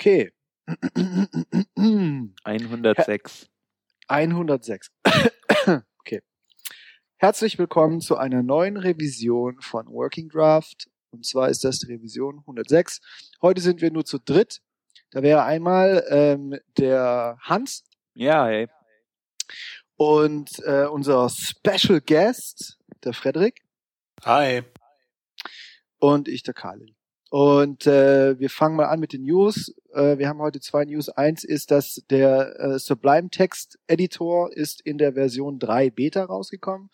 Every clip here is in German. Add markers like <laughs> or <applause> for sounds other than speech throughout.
Okay. 106. 106. <coughs> okay. Herzlich willkommen zu einer neuen Revision von Working Draft. Und zwar ist das die Revision 106. Heute sind wir nur zu dritt. Da wäre einmal ähm, der Hans. Ja, hey. Und äh, unser Special Guest, der Frederik. Hi. Und ich, der Karl. Und äh, wir fangen mal an mit den News. Äh, wir haben heute zwei News. Eins ist, dass der äh, Sublime Text Editor ist in der Version 3 Beta rausgekommen.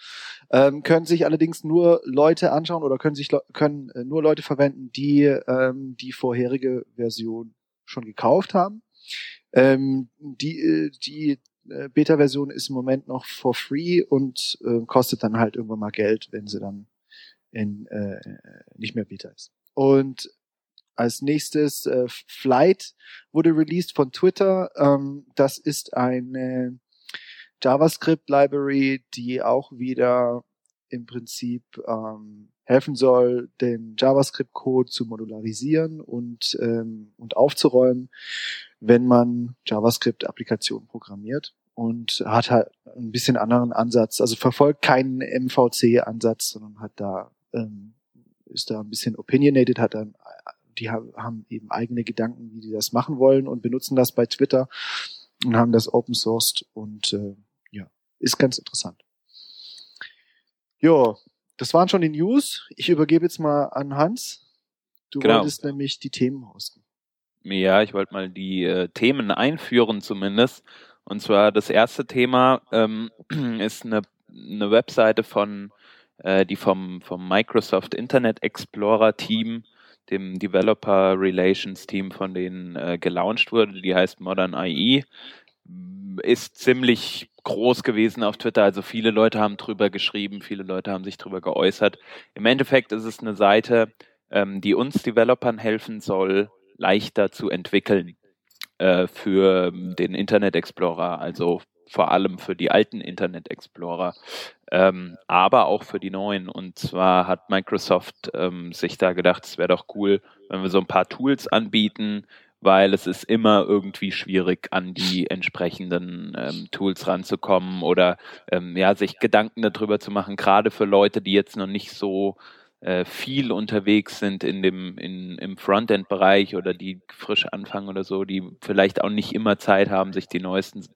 Ähm, können sich allerdings nur Leute anschauen oder können sich können äh, nur Leute verwenden, die ähm, die vorherige Version schon gekauft haben. Ähm, die äh, die äh, Beta-Version ist im Moment noch for free und äh, kostet dann halt irgendwann mal Geld, wenn sie dann in, äh, nicht mehr Beta ist. Und als nächstes äh, Flight wurde released von Twitter. Ähm, das ist eine JavaScript-Library, die auch wieder im Prinzip ähm, helfen soll, den JavaScript-Code zu modularisieren und, ähm, und aufzuräumen, wenn man JavaScript-Applikationen programmiert und hat halt ein bisschen anderen Ansatz. Also verfolgt keinen MVC-Ansatz, sondern hat da ähm, ist da ein bisschen opinionated, hat dann, die haben eben eigene Gedanken, wie die das machen wollen und benutzen das bei Twitter und haben das open sourced und äh, ja, ist ganz interessant. Ja, das waren schon die News. Ich übergebe jetzt mal an Hans. Du genau. wolltest nämlich die Themen hosten. Ja, ich wollte mal die äh, Themen einführen zumindest. Und zwar das erste Thema ähm, <clears throat> ist eine, eine Webseite von äh, die vom, vom Microsoft Internet Explorer Team, dem Developer Relations Team von denen äh, gelauncht wurde. Die heißt Modern IE. Ist ziemlich groß gewesen auf Twitter. Also viele Leute haben drüber geschrieben, viele Leute haben sich drüber geäußert. Im Endeffekt ist es eine Seite, ähm, die uns Developern helfen soll, leichter zu entwickeln äh, für den Internet Explorer, also vor allem für die alten Internet Explorer, ähm, aber auch für die neuen. Und zwar hat Microsoft ähm, sich da gedacht, es wäre doch cool, wenn wir so ein paar Tools anbieten, weil es ist immer irgendwie schwierig, an die entsprechenden ähm, Tools ranzukommen oder ähm, ja, sich Gedanken darüber zu machen, gerade für Leute, die jetzt noch nicht so äh, viel unterwegs sind in dem in, im Frontend-Bereich oder die frisch anfangen oder so, die vielleicht auch nicht immer Zeit haben, sich die neuesten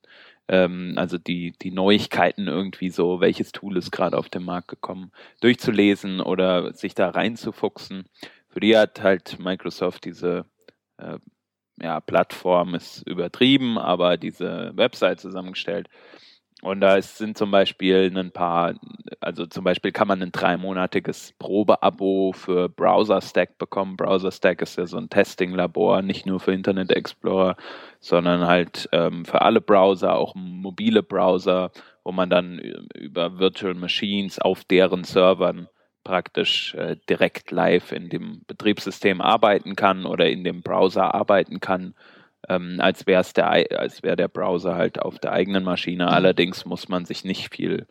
ähm, also die, die Neuigkeiten irgendwie so, welches Tool ist gerade auf den Markt gekommen, durchzulesen oder sich da reinzufuchsen. Für die hat halt Microsoft diese äh, ja, Plattform ist übertrieben, aber diese Website zusammengestellt, und da sind zum Beispiel ein paar, also zum Beispiel kann man ein dreimonatiges Probeabo für Browser Stack bekommen. Browser Stack ist ja so ein Testing-Labor, nicht nur für Internet Explorer, sondern halt ähm, für alle Browser, auch mobile Browser, wo man dann über Virtual Machines auf deren Servern praktisch äh, direkt live in dem Betriebssystem arbeiten kann oder in dem Browser arbeiten kann ähm, als wäre es der, als wäre der Browser halt auf der eigenen Maschine. Mhm. Allerdings muss man sich nicht viel,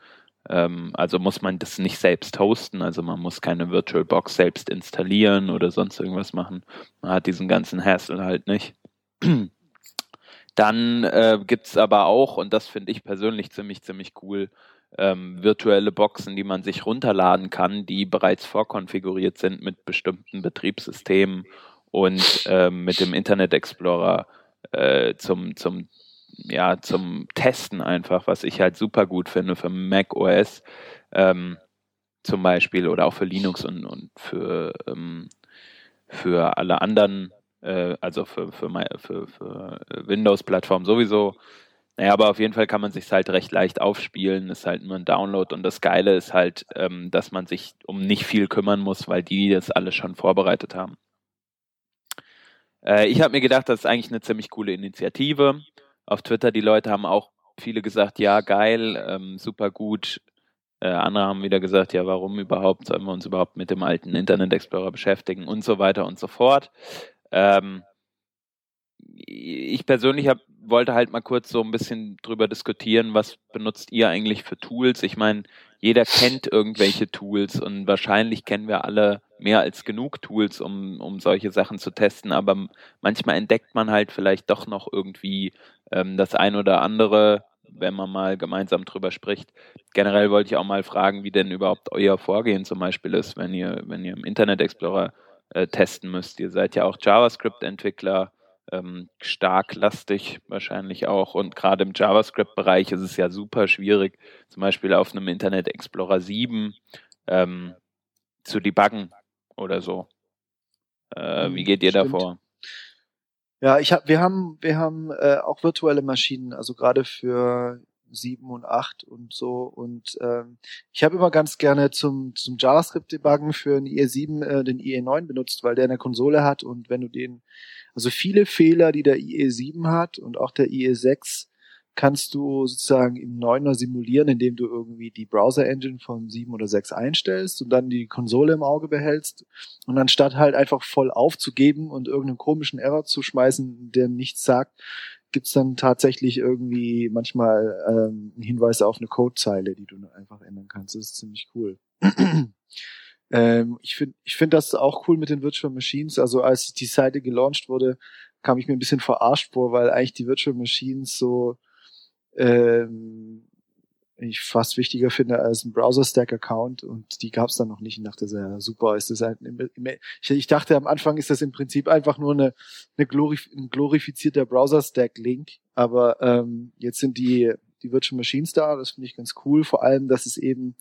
ähm, also muss man das nicht selbst hosten, also man muss keine VirtualBox selbst installieren oder sonst irgendwas machen. Man hat diesen ganzen Hassle halt nicht. <clears throat> Dann äh, gibt es aber auch, und das finde ich persönlich ziemlich, ziemlich cool, ähm, virtuelle Boxen, die man sich runterladen kann, die bereits vorkonfiguriert sind mit bestimmten Betriebssystemen und ähm, mit dem Internet Explorer äh, zum, zum, ja, zum Testen einfach, was ich halt super gut finde für Mac OS ähm, zum Beispiel oder auch für Linux und, und für, ähm, für alle anderen, äh, also für, für, für, für Windows-Plattformen sowieso. Naja, aber auf jeden Fall kann man sich halt recht leicht aufspielen, ist halt nur ein Download und das Geile ist halt, ähm, dass man sich um nicht viel kümmern muss, weil die das alles schon vorbereitet haben. Äh, ich habe mir gedacht, das ist eigentlich eine ziemlich coole Initiative. Auf Twitter, die Leute haben auch viele gesagt, ja, geil, ähm, super gut. Äh, andere haben wieder gesagt, ja, warum überhaupt, sollen wir uns überhaupt mit dem alten Internet Explorer beschäftigen und so weiter und so fort. Ähm, ich persönlich hab, wollte halt mal kurz so ein bisschen drüber diskutieren, was benutzt ihr eigentlich für Tools? Ich meine, jeder kennt irgendwelche Tools und wahrscheinlich kennen wir alle mehr als genug Tools, um, um solche Sachen zu testen, aber manchmal entdeckt man halt vielleicht doch noch irgendwie ähm, das ein oder andere, wenn man mal gemeinsam drüber spricht. Generell wollte ich auch mal fragen, wie denn überhaupt euer Vorgehen zum Beispiel ist, wenn ihr, wenn ihr im Internet Explorer äh, testen müsst. Ihr seid ja auch JavaScript-Entwickler, ähm, stark lastig wahrscheinlich auch. Und gerade im JavaScript-Bereich ist es ja super schwierig, zum Beispiel auf einem Internet Explorer 7 ähm, zu debuggen oder so. Äh, wie hm, geht ihr Stimmt. davor? Ja, ich hab, wir haben, wir haben äh, auch virtuelle Maschinen, also gerade für 7 und 8 und so. Und ähm, ich habe immer ganz gerne zum, zum JavaScript-Debuggen für einen IE7 äh, den IE9 benutzt, weil der eine Konsole hat und wenn du den, also viele Fehler, die der IE7 hat und auch der IE6, kannst du sozusagen im 9er simulieren, indem du irgendwie die Browser-Engine von 7 oder 6 einstellst und dann die Konsole im Auge behältst. Und anstatt halt einfach voll aufzugeben und irgendeinen komischen Error zu schmeißen, der nichts sagt, gibt's dann tatsächlich irgendwie manchmal ähm, einen Hinweis auf eine Codezeile, die du einfach ändern kannst. Das ist ziemlich cool. <clears throat> ähm, ich finde ich finde das auch cool mit den Virtual Machines. Also als die Seite gelauncht wurde, kam ich mir ein bisschen verarscht vor, weil eigentlich die Virtual Machines so ähm, ich fast wichtiger finde als ein Browser-Stack-Account und die gab es dann noch nicht. Ich dachte, ja, super, ist das halt, ich, dachte am Anfang ist das im Prinzip einfach nur eine, eine glorif ein glorifizierter Browser-Stack-Link, aber ähm, jetzt sind die, die Virtual Machines da, das finde ich ganz cool, vor allem, dass es eben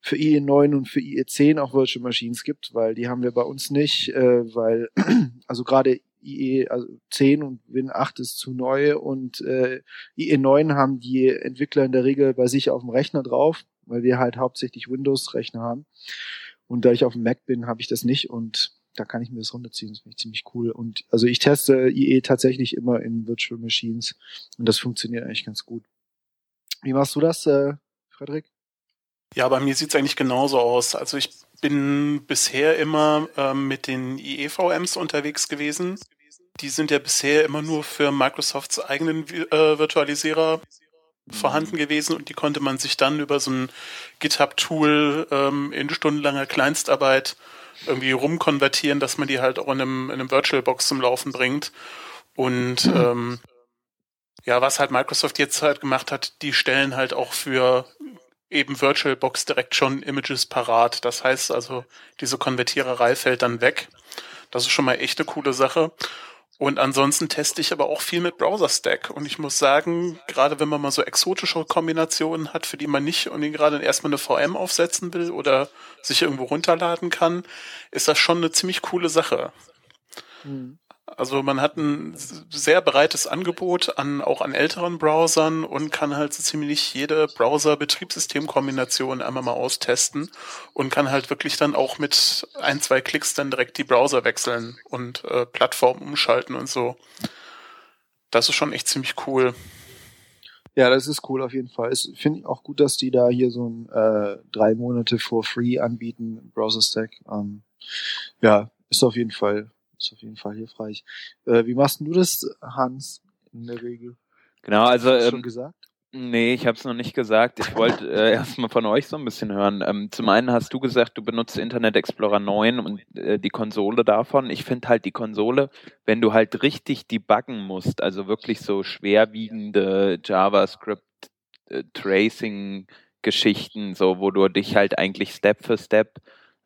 für IE9 und für IE10 auch Virtual Machines gibt, weil die haben wir bei uns nicht, äh, weil <clears throat> also gerade IE also 10 und Win 8 ist zu neu und äh, IE9 haben die Entwickler in der Regel bei sich auf dem Rechner drauf, weil wir halt hauptsächlich Windows-Rechner haben. Und da ich auf dem Mac bin, habe ich das nicht und da kann ich mir das runterziehen. Das finde ich ziemlich cool. Und also ich teste IE tatsächlich immer in Virtual Machines und das funktioniert eigentlich ganz gut. Wie machst du das, äh, Frederik? Ja, bei mir sieht's eigentlich genauso aus. Also ich bin bisher immer ähm, mit den IEVMs unterwegs gewesen. Die sind ja bisher immer nur für Microsofts eigenen äh, Virtualisierer vorhanden gewesen und die konnte man sich dann über so ein GitHub-Tool ähm, in stundenlanger Kleinstarbeit irgendwie rumkonvertieren, dass man die halt auch in einem, in einem VirtualBox zum Laufen bringt. Und mhm. ähm, ja, was halt Microsoft jetzt halt gemacht hat, die stellen halt auch für eben VirtualBox direkt schon Images parat. Das heißt also, diese Konvertiererei fällt dann weg. Das ist schon mal echt eine coole Sache. Und ansonsten teste ich aber auch viel mit Browser Stack. Und ich muss sagen, gerade wenn man mal so exotische Kombinationen hat, für die man nicht und gerade erstmal eine VM aufsetzen will oder sich irgendwo runterladen kann, ist das schon eine ziemlich coole Sache. Mhm. Also man hat ein sehr breites Angebot an auch an älteren Browsern und kann halt so ziemlich jede Browser-Betriebssystemkombination einmal mal austesten und kann halt wirklich dann auch mit ein, zwei Klicks dann direkt die Browser wechseln und äh, Plattform umschalten und so. Das ist schon echt ziemlich cool. Ja, das ist cool auf jeden Fall. Ich finde auch gut, dass die da hier so ein äh, drei Monate for free anbieten, Browser Stack. Ähm, ja, ist auf jeden Fall ist auf jeden Fall hilfreich. Äh, wie machst du das, Hans, in der Regel? Genau, also Hast du ähm, schon gesagt? Nee, ich habe es noch nicht gesagt. Ich wollte äh, <laughs> erstmal von euch so ein bisschen hören. Ähm, zum einen hast du gesagt, du benutzt Internet Explorer 9 und äh, die Konsole davon. Ich finde halt die Konsole, wenn du halt richtig debuggen musst, also wirklich so schwerwiegende JavaScript äh, Tracing Geschichten, so wo du dich halt eigentlich Step für Step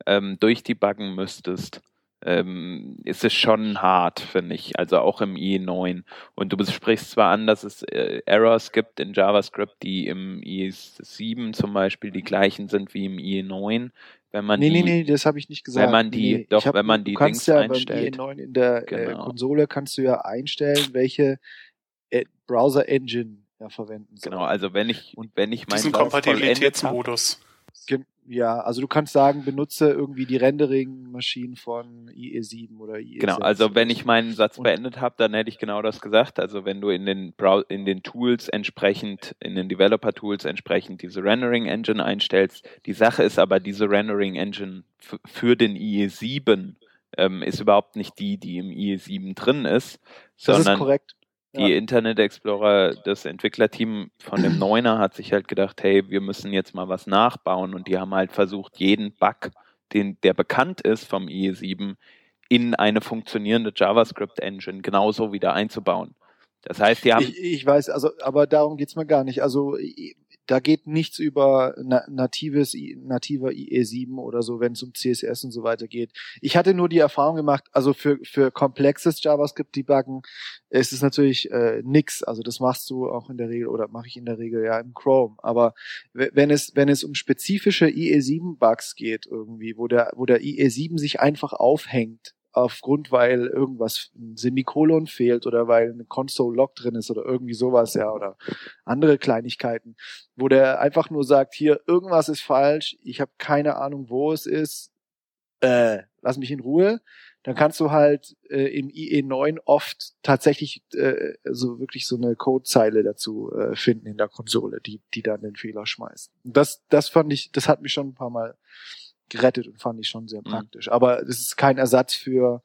ähm, durchdebuggen müsstest ähm, ist es schon hart, finde ich. Also auch im IE9. Und du sprichst zwar an, dass es äh, Errors gibt in JavaScript, die im IE7 zum Beispiel die gleichen sind wie im IE9. Wenn man nee, die, nee, nee, das habe ich nicht gesagt. Wenn man die, nee, doch, hab, wenn man die Dings ja einstellt. Beim IE9 in der äh, genau. äh, Konsole kannst du ja einstellen, welche äh, Browser Engine ja verwenden soll. Genau, also wenn ich, und wenn ich meinen Kompatibilitätsmodus. Ja, also du kannst sagen, benutze irgendwie die Rendering-Maschinen von IE7 oder IE6. Genau, also wenn ich meinen Satz beendet habe, dann hätte ich genau das gesagt. Also wenn du in den Brow in den Tools entsprechend, in den Developer-Tools entsprechend diese Rendering-Engine einstellst. Die Sache ist aber, diese Rendering-Engine für den IE7 ähm, ist überhaupt nicht die, die im IE7 drin ist, das sondern ist korrekt die ja. Internet Explorer, das Entwicklerteam von dem Neuner hat sich halt gedacht, hey, wir müssen jetzt mal was nachbauen und die haben halt versucht, jeden Bug, den, der bekannt ist vom IE7, in eine funktionierende JavaScript-Engine genauso wieder einzubauen. Das heißt, die haben. Ich, ich weiß, also, aber darum geht's mir gar nicht. Also da geht nichts über na natives, nativer IE7 oder so, wenn es um CSS und so weiter geht. Ich hatte nur die Erfahrung gemacht, also für, für komplexes JavaScript-Debuggen ist es natürlich äh, nix. Also das machst du auch in der Regel oder mache ich in der Regel ja im Chrome. Aber wenn es, wenn es um spezifische IE7-Bugs geht irgendwie, wo der, wo der IE7 sich einfach aufhängt, aufgrund, weil irgendwas ein Semikolon fehlt oder weil ein Console Log drin ist oder irgendwie sowas, ja, oder andere Kleinigkeiten, wo der einfach nur sagt, hier, irgendwas ist falsch, ich habe keine Ahnung, wo es ist, äh, lass mich in Ruhe, dann kannst du halt äh, im IE9 oft tatsächlich äh, so wirklich so eine Codezeile dazu äh, finden in der Konsole, die die dann den Fehler schmeißt. Das das fand ich, das hat mich schon ein paar Mal gerettet und fand ich schon sehr mhm. praktisch. Mhm. Aber es ist kein Ersatz für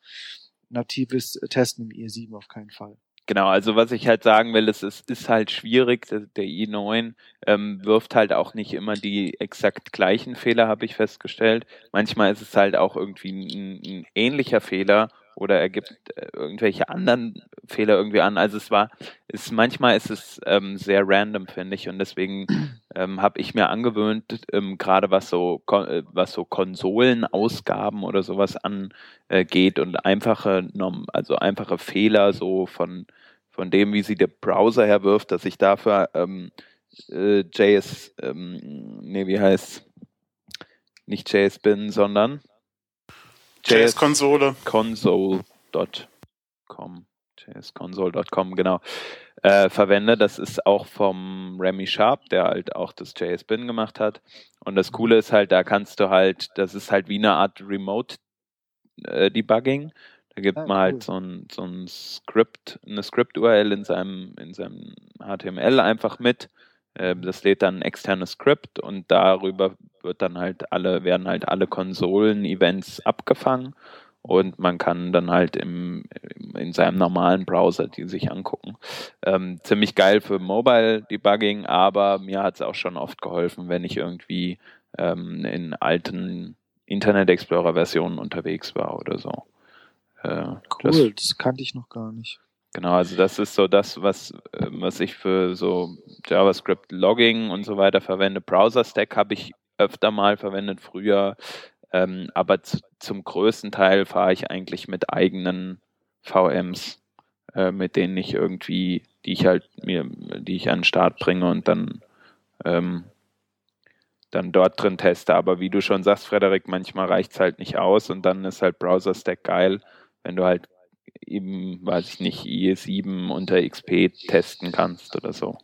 natives Testen im IE7 auf keinen Fall. Genau, also was ich halt sagen will, ist, es ist halt schwierig. Der i9 ähm, wirft halt auch nicht immer die exakt gleichen Fehler, habe ich festgestellt. Manchmal ist es halt auch irgendwie ein, ein ähnlicher Fehler oder er gibt äh, irgendwelche anderen Fehler irgendwie an. Also es war, ist manchmal ist es ähm, sehr random, finde ich, und deswegen <clears throat> ähm, habe ich mir angewöhnt, ähm, gerade was so äh, was so Konsolenausgaben oder sowas angeht und einfache also einfache Fehler so von von dem, wie sie der Browser herwirft, dass ich dafür ähm, äh, JS, ähm, nee, wie heißt nicht JS bin, sondern JS-Konsole. Console.com. JSConsole.com, genau. Äh, verwende. Das ist auch vom Remy Sharp, der halt auch das JS-Bin gemacht hat. Und das Coole ist halt, da kannst du halt, das ist halt wie eine Art Remote-Debugging. Äh, da gibt ah, man halt so ein, so ein Script, eine Script-URL in seinem, in seinem HTML einfach mit. Äh, das lädt dann ein externes Script und darüber wird dann halt alle, werden halt alle Konsolen-Events abgefangen und man kann dann halt im, in seinem normalen Browser die sich angucken. Ähm, ziemlich geil für Mobile Debugging, aber mir hat es auch schon oft geholfen, wenn ich irgendwie ähm, in alten Internet Explorer Versionen unterwegs war oder so. Äh, cool, das, das kannte ich noch gar nicht. Genau, also das ist so das, was, ähm, was ich für so JavaScript Logging und so weiter verwende. Browser Stack habe ich öfter mal verwendet früher, ähm, aber zu, zum größten Teil fahre ich eigentlich mit eigenen VMs, äh, mit denen ich irgendwie, die ich halt mir, die ich an den Start bringe und dann ähm, dann dort drin teste. Aber wie du schon sagst, Frederik, manchmal reicht es halt nicht aus und dann ist halt Browser Stack geil, wenn du halt eben, weiß ich nicht, IE7 unter XP testen kannst oder so.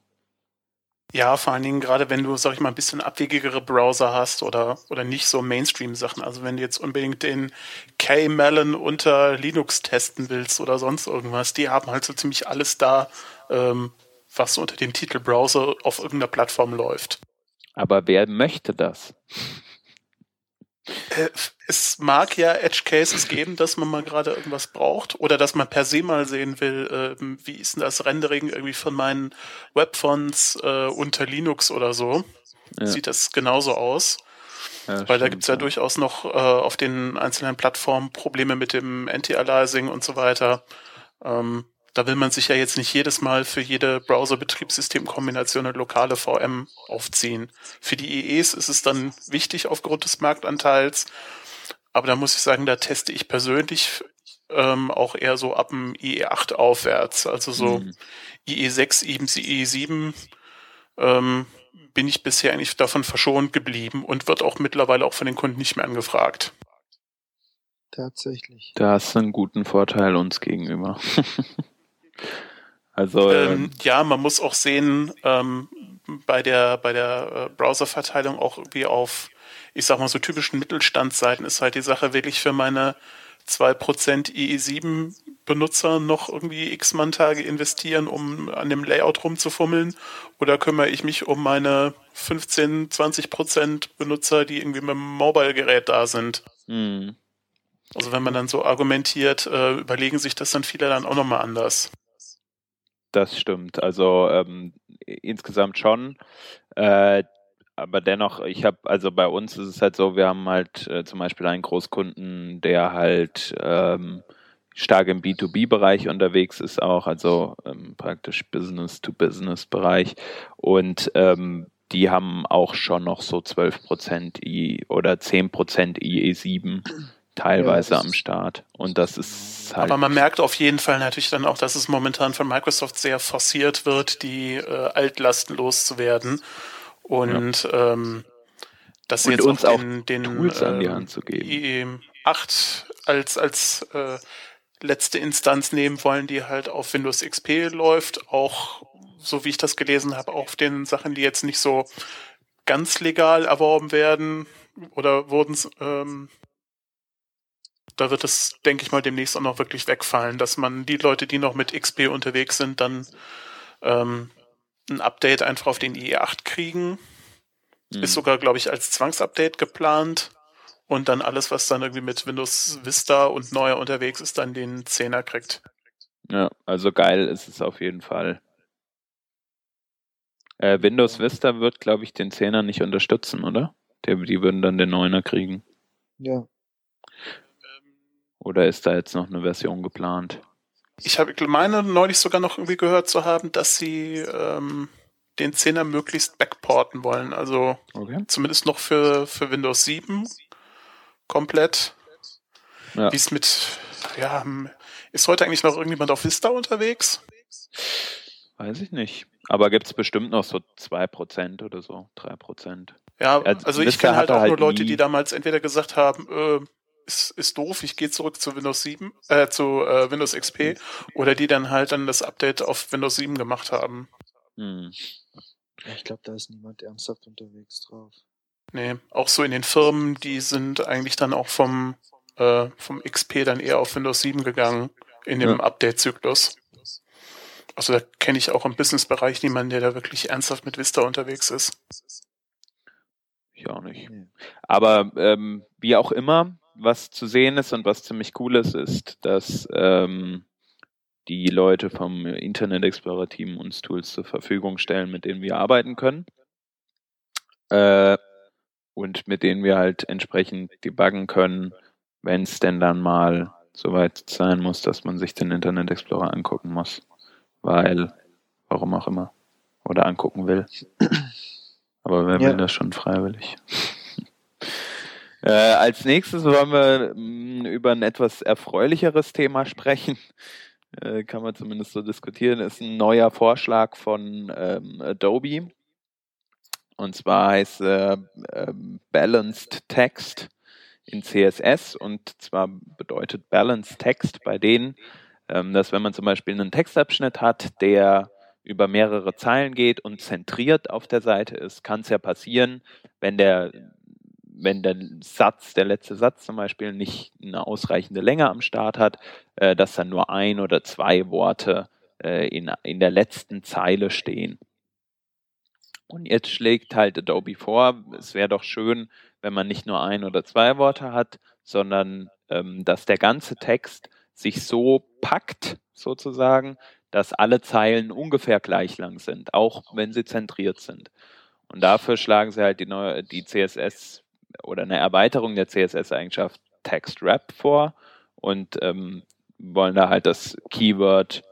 Ja, vor allen Dingen gerade wenn du, sag ich mal, ein bisschen abwegigere Browser hast oder, oder nicht so Mainstream-Sachen. Also wenn du jetzt unbedingt den K-Melon unter Linux testen willst oder sonst irgendwas, die haben halt so ziemlich alles da, ähm, was unter dem Titel Browser auf irgendeiner Plattform läuft. Aber wer möchte das? Äh, es mag ja Edge Cases geben, dass man mal gerade irgendwas braucht oder dass man per se mal sehen will, äh, wie ist denn das Rendering irgendwie von meinen Webfonts äh, unter Linux oder so. Ja. Sieht das genauso aus. Ja, Weil da gibt's ja, ja, durchaus noch äh, auf den einzelnen Plattformen Probleme mit dem Anti-Aliasing und so weiter. Ähm, da will man sich ja jetzt nicht jedes Mal für jede Browser-Betriebssystemkombination eine lokale VM aufziehen. Für die EEs ist es dann wichtig aufgrund des Marktanteils. Aber da muss ich sagen, da teste ich persönlich ähm, auch eher so ab dem IE8 aufwärts. Also so mhm. IE6, IE7 ähm, bin ich bisher eigentlich davon verschont geblieben und wird auch mittlerweile auch von den Kunden nicht mehr angefragt. Tatsächlich. Da hast du einen guten Vorteil uns gegenüber. <laughs> Also ähm, ähm, ja, man muss auch sehen, ähm, bei der bei der äh, Browserverteilung auch irgendwie auf, ich sag mal so typischen Mittelstandsseiten ist halt die Sache wirklich für meine 2% IE7 Benutzer noch irgendwie x man Tage investieren, um an dem Layout rumzufummeln? Oder kümmere ich mich um meine 15, 20% Benutzer, die irgendwie mit dem Mobile-Gerät da sind? Mhm. Also wenn man dann so argumentiert, äh, überlegen sich das dann viele dann auch nochmal anders. Das stimmt. Also ähm, insgesamt schon. Äh, aber dennoch, ich habe, also bei uns ist es halt so, wir haben halt äh, zum Beispiel einen Großkunden, der halt ähm, stark im B2B-Bereich unterwegs ist auch, also ähm, praktisch Business-to-Business-Bereich und ähm, die haben auch schon noch so 12% I oder 10% IE7 teilweise ja, am Start. Und das ist halt. Aber man merkt auf jeden Fall natürlich dann auch, dass es momentan von Microsoft sehr forciert wird, die äh, Altlasten loszuwerden. Und ja. ähm, dass sie und jetzt uns auch den, den Tools äh, an die Hand zu geben. IE8 als, als äh, letzte Instanz nehmen wollen, die halt auf Windows XP läuft, auch so wie ich das gelesen habe, auf den Sachen, die jetzt nicht so ganz legal erworben werden oder wurden ähm, da wird es, denke ich mal, demnächst auch noch wirklich wegfallen, dass man die Leute, die noch mit XP unterwegs sind, dann ähm, ein Update einfach auf den IE8 kriegen. Mhm. Ist sogar, glaube ich, als Zwangsupdate geplant. Und dann alles, was dann irgendwie mit Windows Vista und neuer unterwegs ist, dann den 10er kriegt. Ja, also geil ist es auf jeden Fall. Äh, Windows Vista wird, glaube ich, den 10er nicht unterstützen, oder? Die, die würden dann den 9er kriegen. Ja. Oder ist da jetzt noch eine Version geplant? Ich habe meine neulich sogar noch irgendwie gehört zu haben, dass sie ähm, den 10er möglichst backporten wollen. Also okay. zumindest noch für, für Windows 7 komplett. Ja. Wie es mit, ja, ist heute eigentlich noch irgendjemand auf Vista unterwegs? Weiß ich nicht. Aber gibt es bestimmt noch so 2% oder so, 3%. Ja, also ich kenne halt auch halt nur Leute, die damals entweder gesagt haben, äh, ist, ist doof, ich gehe zurück zu Windows 7, äh, zu äh, Windows XP, oder die dann halt dann das Update auf Windows 7 gemacht haben. Hm. Ich glaube, da ist niemand ernsthaft unterwegs drauf. Nee, auch so in den Firmen, die sind eigentlich dann auch vom, äh, vom XP dann eher auf Windows 7 gegangen in dem ja. Update-Zyklus. Also da kenne ich auch im Business-Bereich niemanden, der da wirklich ernsthaft mit Vista unterwegs ist. Ich auch nicht. Aber ähm, wie auch immer, was zu sehen ist und was ziemlich cool ist, ist, dass ähm, die Leute vom Internet Explorer Team uns Tools zur Verfügung stellen, mit denen wir arbeiten können. Äh, und mit denen wir halt entsprechend debuggen können, wenn es denn dann mal soweit sein muss, dass man sich den Internet Explorer angucken muss. Weil, warum auch immer. Oder angucken will. Aber wer ja. will das schon freiwillig? Äh, als nächstes wollen wir mh, mm, über ein etwas erfreulicheres Thema sprechen. Äh, kann man zumindest so diskutieren. Ist ein neuer Vorschlag von ähm, Adobe. Und zwar heißt äh, äh, Balanced Text in CSS. Und zwar bedeutet Balanced Text bei denen, ähm, dass wenn man zum Beispiel einen Textabschnitt hat, der über mehrere Zeilen geht und zentriert auf der Seite ist, kann es ja passieren, wenn der wenn der Satz, der letzte Satz zum Beispiel nicht eine ausreichende Länge am Start hat, äh, dass dann nur ein oder zwei Worte äh, in, in der letzten Zeile stehen. Und jetzt schlägt halt Adobe vor, es wäre doch schön, wenn man nicht nur ein oder zwei Worte hat, sondern ähm, dass der ganze Text sich so packt, sozusagen, dass alle Zeilen ungefähr gleich lang sind, auch wenn sie zentriert sind. Und dafür schlagen sie halt die neue, die CSS oder eine Erweiterung der CSS-Eigenschaft Text Wrap vor und ähm, wollen da halt das Keyword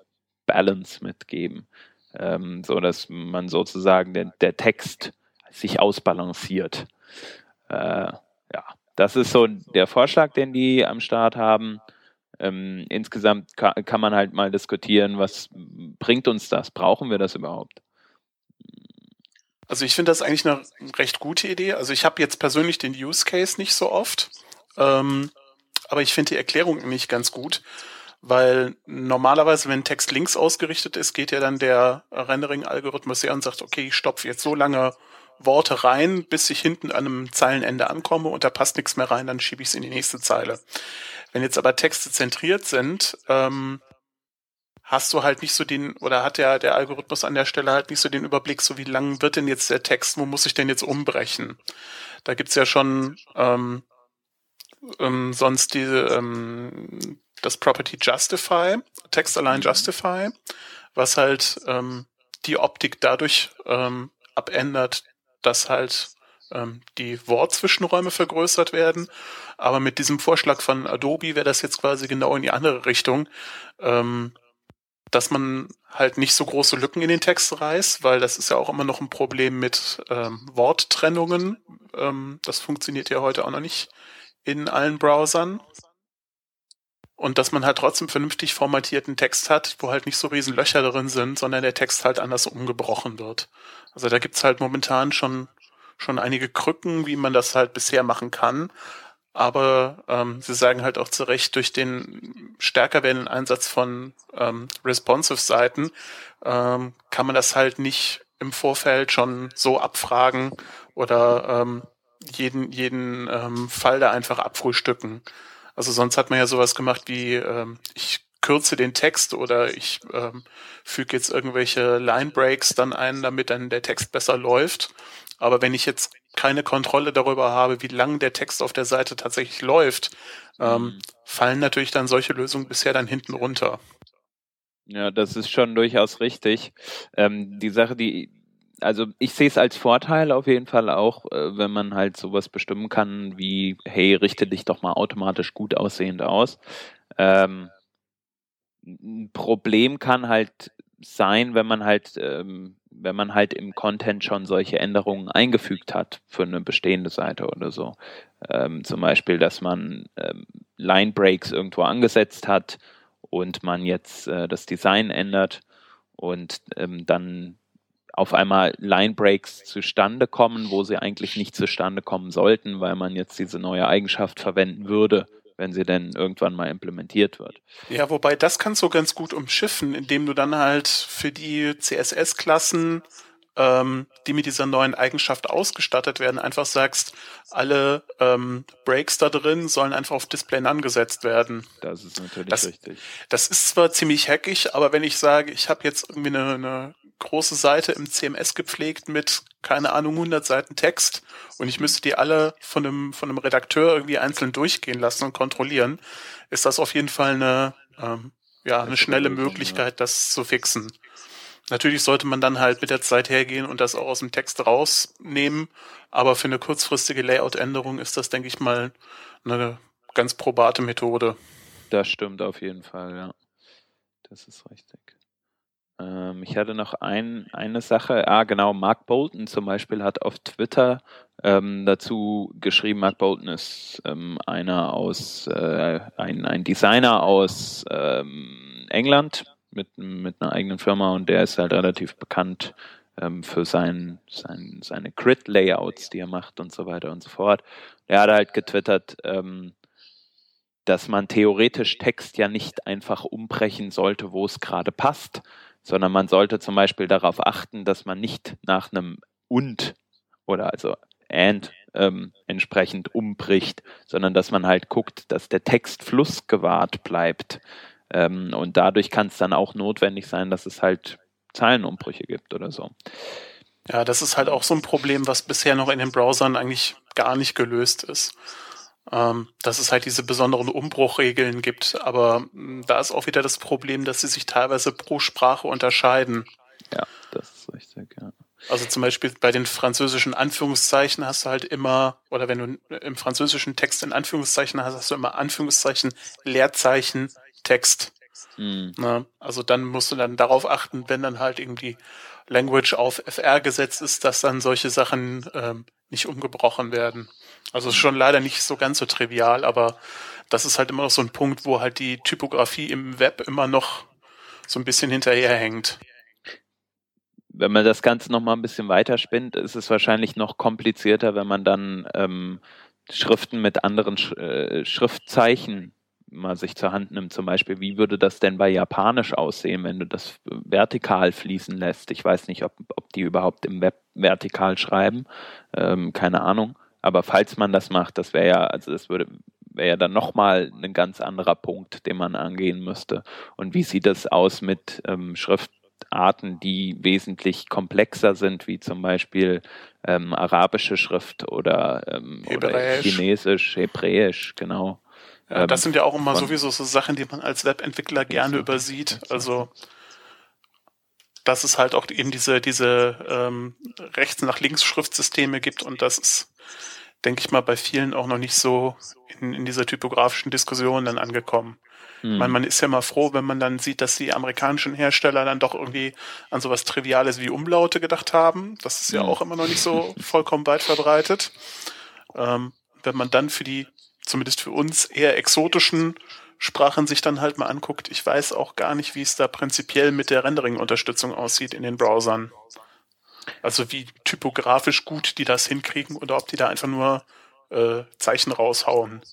Balance mitgeben, ähm, so dass man sozusagen der, der Text sich ausbalanciert. Äh, ja, das ist so der Vorschlag, den die am Start haben. Ähm, insgesamt kann, kann man halt mal diskutieren, was bringt uns das? Brauchen wir das überhaupt? Also ich finde das eigentlich eine recht gute Idee. Also ich habe jetzt persönlich den Use Case nicht so oft, ähm, aber ich finde die Erklärung nicht ganz gut, weil normalerweise, wenn Text links ausgerichtet ist, geht ja dann der Rendering-Algorithmus her und sagt, okay, ich stopfe jetzt so lange Worte rein, bis ich hinten an einem Zeilenende ankomme und da passt nichts mehr rein, dann schiebe ich es in die nächste Zeile. Wenn jetzt aber Texte zentriert sind, ähm, hast du halt nicht so den, oder hat der, der Algorithmus an der Stelle halt nicht so den Überblick, so wie lang wird denn jetzt der Text, wo muss ich denn jetzt umbrechen? Da gibt's ja schon ähm, ähm, sonst diese, ähm, das Property Justify, Text Align mhm. Justify, was halt ähm, die Optik dadurch ähm, abändert, dass halt ähm, die Wortzwischenräume vergrößert werden. Aber mit diesem Vorschlag von Adobe wäre das jetzt quasi genau in die andere Richtung, ähm, dass man halt nicht so große Lücken in den Text reißt, weil das ist ja auch immer noch ein Problem mit ähm, Worttrennungen. Ähm, das funktioniert ja heute auch noch nicht in allen Browsern. Und dass man halt trotzdem vernünftig formatierten Text hat, wo halt nicht so riesen Löcher drin sind, sondern der Text halt anders umgebrochen wird. Also da gibt's halt momentan schon, schon einige Krücken, wie man das halt bisher machen kann. Aber ähm, sie sagen halt auch zu Recht, durch den stärker werdenden Einsatz von ähm, Responsive-Seiten ähm, kann man das halt nicht im Vorfeld schon so abfragen oder ähm, jeden, jeden ähm, Fall da einfach abfrühstücken. Also sonst hat man ja sowas gemacht wie, ähm, ich kürze den Text oder ich ähm, füge jetzt irgendwelche Line Breaks dann ein, damit dann der Text besser läuft. Aber wenn ich jetzt keine Kontrolle darüber habe, wie lang der Text auf der Seite tatsächlich läuft, ähm, mhm. fallen natürlich dann solche Lösungen bisher dann hinten runter. Ja, das ist schon durchaus richtig. Ähm, die Sache, die also ich sehe es als Vorteil auf jeden Fall auch, äh, wenn man halt sowas bestimmen kann wie, hey, richte dich doch mal automatisch gut aussehend aus. Ähm, ein Problem kann halt sein, wenn man halt, ähm, wenn man halt im Content schon solche Änderungen eingefügt hat für eine bestehende Seite oder so. Ähm, zum Beispiel, dass man ähm, Line Breaks irgendwo angesetzt hat und man jetzt äh, das Design ändert und ähm, dann auf einmal Line Breaks zustande kommen, wo sie eigentlich nicht zustande kommen sollten, weil man jetzt diese neue Eigenschaft verwenden würde, wenn sie denn irgendwann mal implementiert wird. Ja, wobei das kannst du ganz gut umschiffen, indem du dann halt für die CSS-Klassen, ähm, die mit dieser neuen Eigenschaft ausgestattet werden, einfach sagst, alle ähm, Breaks da drin sollen einfach auf Display angesetzt werden. Das ist natürlich das, richtig. Das ist zwar ziemlich hackig, aber wenn ich sage, ich habe jetzt irgendwie eine, eine große Seite im CMS gepflegt mit, keine Ahnung, 100 Seiten Text und ich müsste die alle von einem, von einem Redakteur irgendwie einzeln durchgehen lassen und kontrollieren, ist das auf jeden Fall eine, ähm, ja, eine schnelle Möglichkeit, das zu fixen. Natürlich sollte man dann halt mit der Zeit hergehen und das auch aus dem Text rausnehmen, aber für eine kurzfristige Layout-Änderung ist das, denke ich mal, eine ganz probate Methode. Das stimmt auf jeden Fall, ja. Das ist richtig. Ähm, ich hatte noch ein, eine Sache. Ah, genau. Mark Bolton zum Beispiel hat auf Twitter ähm, dazu geschrieben. Mark Bolton ist ähm, einer aus, äh, ein, ein Designer aus ähm, England mit, mit einer eigenen Firma und der ist halt relativ bekannt ähm, für sein, sein, seine Grid-Layouts, die er macht und so weiter und so fort. Er hat halt getwittert, ähm, dass man theoretisch Text ja nicht einfach umbrechen sollte, wo es gerade passt, sondern man sollte zum Beispiel darauf achten, dass man nicht nach einem und oder also and ähm, entsprechend umbricht, sondern dass man halt guckt, dass der Text flussgewahrt bleibt. Ähm, und dadurch kann es dann auch notwendig sein, dass es halt Zeilenumbrüche gibt oder so. Ja, das ist halt auch so ein Problem, was bisher noch in den Browsern eigentlich gar nicht gelöst ist ähm, dass es halt diese besonderen Umbruchregeln gibt. Aber mh, da ist auch wieder das Problem, dass sie sich teilweise pro Sprache unterscheiden. Ja, das ist richtig, ja. Also zum Beispiel bei den französischen Anführungszeichen hast du halt immer, oder wenn du im französischen Text in Anführungszeichen hast, hast du immer Anführungszeichen, Leerzeichen, Text. Mhm. Na, also dann musst du dann darauf achten, wenn dann halt irgendwie Language auf FR gesetzt ist, dass dann solche Sachen ähm, nicht umgebrochen werden. Also ist schon leider nicht so ganz so trivial, aber das ist halt immer noch so ein Punkt, wo halt die Typografie im Web immer noch so ein bisschen hinterherhängt. Wenn man das Ganze noch mal ein bisschen weiterspinnt, ist es wahrscheinlich noch komplizierter, wenn man dann ähm, Schriften mit anderen Sch äh, Schriftzeichen mal sich zur Hand nimmt. Zum Beispiel, wie würde das denn bei Japanisch aussehen, wenn du das vertikal fließen lässt? Ich weiß nicht, ob, ob die überhaupt im Web vertikal schreiben. Ähm, keine Ahnung. Aber falls man das macht, das wäre ja, also das würde wäre ja dann nochmal ein ganz anderer Punkt, den man angehen müsste. Und wie sieht es aus mit ähm, Schriftarten, die wesentlich komplexer sind, wie zum Beispiel ähm, arabische Schrift oder, ähm, oder Chinesisch, Hebräisch, genau. Ja, das ähm, sind ja auch immer sowieso so Sachen, die man als Webentwickler gerne übersieht. Also dass es halt auch eben diese, diese ähm, rechts nach links Schriftsysteme gibt und das ist, denke ich mal, bei vielen auch noch nicht so in, in dieser typografischen Diskussion dann angekommen. Hm. Man, man ist ja mal froh, wenn man dann sieht, dass die amerikanischen Hersteller dann doch irgendwie an sowas Triviales wie Umlaute gedacht haben. Das ist ja hm. auch immer noch nicht so vollkommen weit verbreitet. Ähm, wenn man dann für die, zumindest für uns, eher exotischen Sprachen sich dann halt mal anguckt, ich weiß auch gar nicht, wie es da prinzipiell mit der Rendering-Unterstützung aussieht in den Browsern. Also wie typografisch gut die das hinkriegen oder ob die da einfach nur äh, Zeichen raushauen.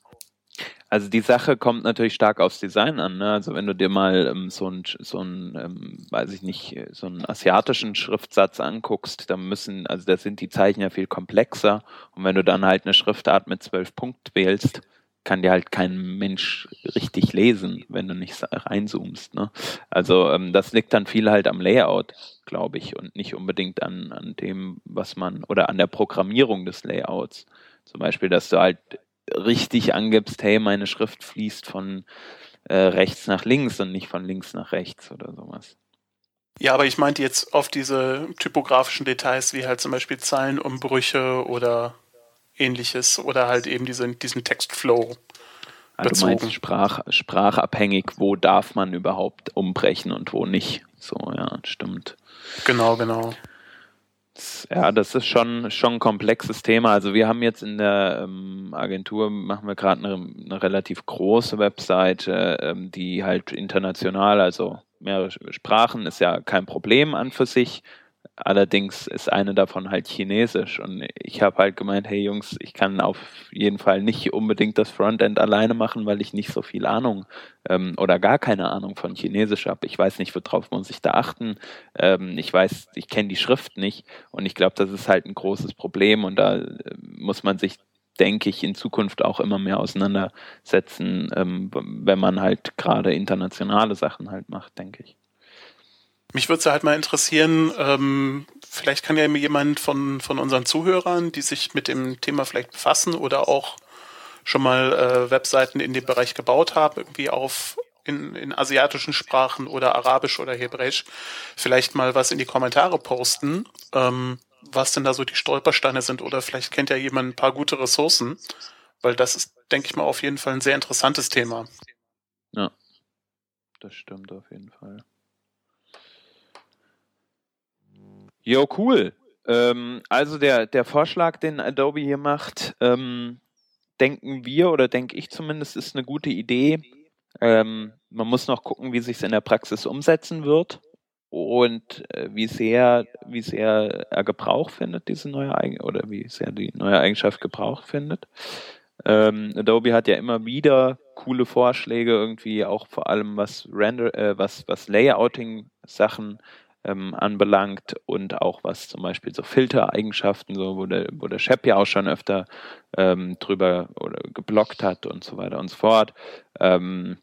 Also die Sache kommt natürlich stark aufs Design an. Ne? Also wenn du dir mal ähm, so ein, so ein ähm, weiß ich nicht, so einen asiatischen Schriftsatz anguckst, dann müssen, also da sind die Zeichen ja viel komplexer. Und wenn du dann halt eine Schriftart mit zwölf Punkt wählst, kann dir halt kein Mensch richtig lesen, wenn du nicht reinzoomst. Ne? Also ähm, das liegt dann viel halt am Layout, glaube ich, und nicht unbedingt an, an dem, was man, oder an der Programmierung des Layouts. Zum Beispiel, dass du halt richtig angibst, hey, meine Schrift fließt von äh, rechts nach links und nicht von links nach rechts oder sowas. Ja, aber ich meinte jetzt auf diese typografischen Details, wie halt zum Beispiel Zeilenumbrüche oder ähnliches oder halt eben diesen, diesen Textflow. Also du meinst Sprach, sprachabhängig, wo darf man überhaupt umbrechen und wo nicht. So, ja, stimmt. Genau, genau. Ja, das ist schon, schon ein komplexes Thema. Also wir haben jetzt in der ähm, Agentur, machen wir gerade eine, eine, relativ große Webseite, ähm, die halt international, also mehrere Sprachen, ist ja kein Problem an für sich. Allerdings ist eine davon halt chinesisch und ich habe halt gemeint, hey Jungs, ich kann auf jeden Fall nicht unbedingt das Frontend alleine machen, weil ich nicht so viel Ahnung ähm, oder gar keine Ahnung von Chinesisch habe. Ich weiß nicht, worauf muss ich da achten. Ähm, ich weiß, ich kenne die Schrift nicht und ich glaube, das ist halt ein großes Problem und da äh, muss man sich denke ich, in Zukunft auch immer mehr auseinandersetzen, ähm, wenn man halt gerade internationale Sachen halt macht, denke ich. Mich würde es halt mal interessieren, ähm, vielleicht kann ja jemand von, von unseren Zuhörern, die sich mit dem Thema vielleicht befassen oder auch schon mal äh, Webseiten in dem Bereich gebaut haben, irgendwie auf in, in asiatischen Sprachen oder Arabisch oder Hebräisch, vielleicht mal was in die Kommentare posten, ähm, was denn da so die Stolpersteine sind oder vielleicht kennt ja jemand ein paar gute Ressourcen, weil das ist, denke ich mal, auf jeden Fall ein sehr interessantes Thema. Ja, das stimmt auf jeden Fall. Jo, cool. Ähm, also der, der Vorschlag, den Adobe hier macht, ähm, denken wir oder denke ich zumindest, ist eine gute Idee. Ähm, man muss noch gucken, wie sich es in der Praxis umsetzen wird und äh, wie sehr, wie sehr er Gebrauch findet, diese neue Eigen oder wie sehr die neue Eigenschaft Gebrauch findet. Ähm, Adobe hat ja immer wieder coole Vorschläge irgendwie, auch vor allem was Render, äh, was was Layouting-Sachen ähm, anbelangt und auch was zum Beispiel so Filtereigenschaften, so wo der, wo der Shep ja auch schon öfter ähm, drüber oder geblockt hat und so weiter und so fort, ähm,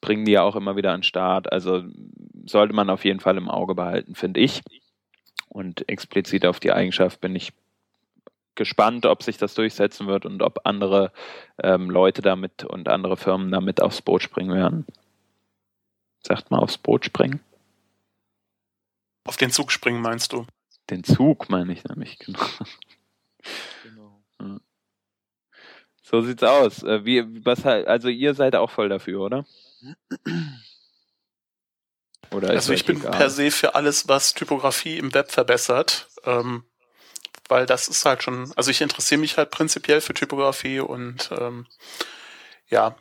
bringen die ja auch immer wieder an den Start. Also sollte man auf jeden Fall im Auge behalten, finde ich. Und explizit auf die Eigenschaft bin ich gespannt, ob sich das durchsetzen wird und ob andere ähm, Leute damit und andere Firmen damit aufs Boot springen werden. Sagt mal aufs Boot springen. Auf den Zug springen, meinst du? Den Zug meine ich nämlich, genau. genau. Ja. So sieht's aus. Äh, wie, was, also ihr seid auch voll dafür, oder? oder also ich bin egal? per se für alles, was Typografie im Web verbessert. Ähm, weil das ist halt schon, also ich interessiere mich halt prinzipiell für Typografie und ähm, ja,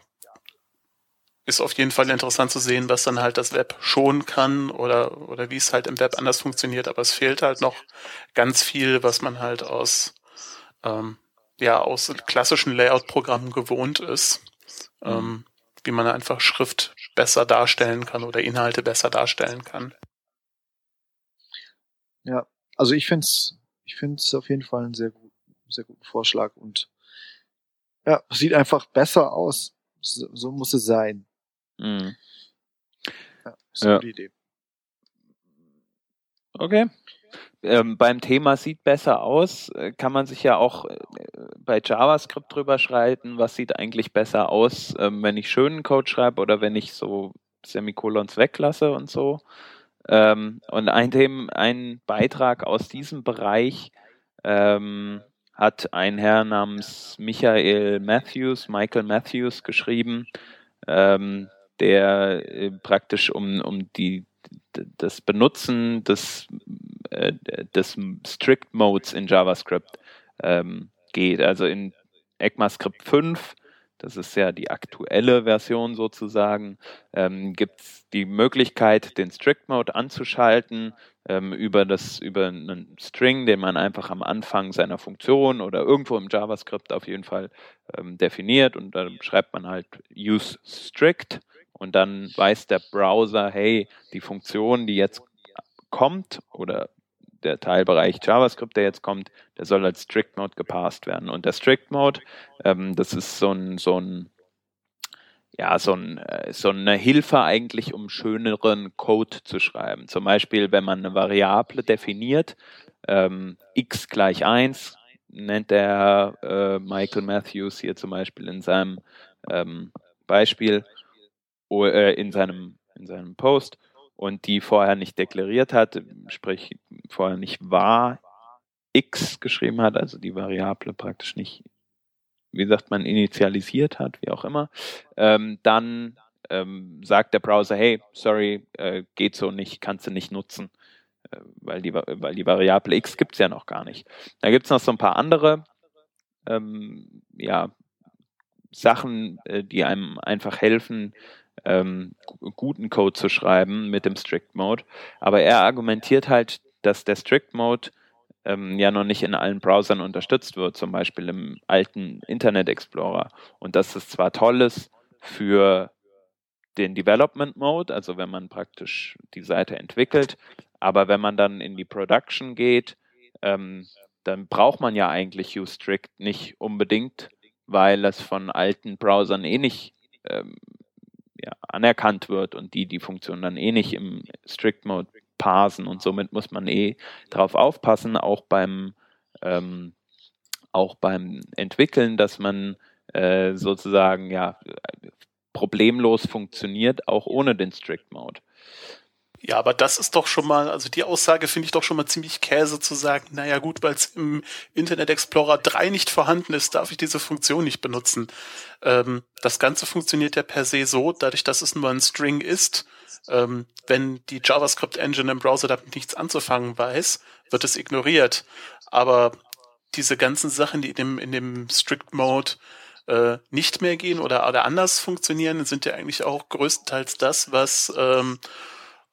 ist auf jeden Fall interessant zu sehen, was dann halt das Web schon kann oder, oder wie es halt im Web anders funktioniert. Aber es fehlt halt noch ganz viel, was man halt aus, ähm, ja, aus klassischen Layout-Programmen gewohnt ist. Mhm. Ähm, wie man einfach Schrift besser darstellen kann oder Inhalte besser darstellen kann. Ja, also ich finde es ich find's auf jeden Fall einen sehr, gut, sehr guten Vorschlag und ja, sieht einfach besser aus. So, so muss es sein. Mhm. Ja, ist eine ja. gute Idee. Okay. Ähm, beim Thema sieht besser aus, äh, kann man sich ja auch äh, bei JavaScript drüber schreiten, was sieht eigentlich besser aus, ähm, wenn ich schönen Code schreibe oder wenn ich so Semikolons weglasse und so. Ähm, und ein, Thema, ein Beitrag aus diesem Bereich ähm, hat ein Herr namens Michael Matthews, Michael Matthews geschrieben, ähm, der äh, praktisch um, um die, das Benutzen des, äh, des Strict Modes in JavaScript ähm, geht. Also in ECMAScript 5 das ist ja die aktuelle Version sozusagen, ähm, gibt es die Möglichkeit, den Strict Mode anzuschalten ähm, über, das, über einen String, den man einfach am Anfang seiner Funktion oder irgendwo im JavaScript auf jeden Fall ähm, definiert und dann schreibt man halt use strict und dann weiß der Browser, hey, die Funktion, die jetzt kommt oder der Teilbereich JavaScript, der jetzt kommt, der soll als Strict Mode gepasst werden. Und der Strict Mode, ähm, das ist so ein, so ein, ja, so, ein, äh, so eine Hilfe eigentlich, um schöneren Code zu schreiben. Zum Beispiel, wenn man eine Variable definiert, ähm, x gleich 1, nennt der äh, Michael Matthews hier zum Beispiel in seinem ähm, Beispiel, in seinem, in seinem Post und die vorher nicht deklariert hat, sprich vorher nicht war x geschrieben hat, also die Variable praktisch nicht, wie sagt man, initialisiert hat, wie auch immer, ähm, dann ähm, sagt der Browser, hey, sorry, äh, geht so nicht, kannst du nicht nutzen, äh, weil, die, weil die Variable x gibt es ja noch gar nicht. Da gibt es noch so ein paar andere ähm, ja, Sachen, äh, die einem einfach helfen, ähm, guten Code zu schreiben mit dem Strict Mode. Aber er argumentiert halt, dass der Strict Mode ähm, ja noch nicht in allen Browsern unterstützt wird, zum Beispiel im alten Internet Explorer. Und dass es zwar toll ist für den Development Mode, also wenn man praktisch die Seite entwickelt, aber wenn man dann in die Production geht, ähm, dann braucht man ja eigentlich UStrict nicht unbedingt, weil es von alten Browsern eh nicht ähm, ja, anerkannt wird und die die Funktion dann eh nicht im Strict Mode parsen und somit muss man eh darauf aufpassen, auch beim ähm, auch beim Entwickeln, dass man äh, sozusagen ja problemlos funktioniert, auch ohne den Strict Mode. Ja, aber das ist doch schon mal, also die Aussage finde ich doch schon mal ziemlich Käse zu sagen, naja gut, weil es im Internet Explorer 3 nicht vorhanden ist, darf ich diese Funktion nicht benutzen. Ähm, das Ganze funktioniert ja per se so, dadurch, dass es nur ein String ist, ähm, wenn die JavaScript Engine im Browser damit nichts anzufangen weiß, wird es ignoriert. Aber diese ganzen Sachen, die in dem, in dem Strict Mode äh, nicht mehr gehen oder, oder anders funktionieren, sind ja eigentlich auch größtenteils das, was ähm,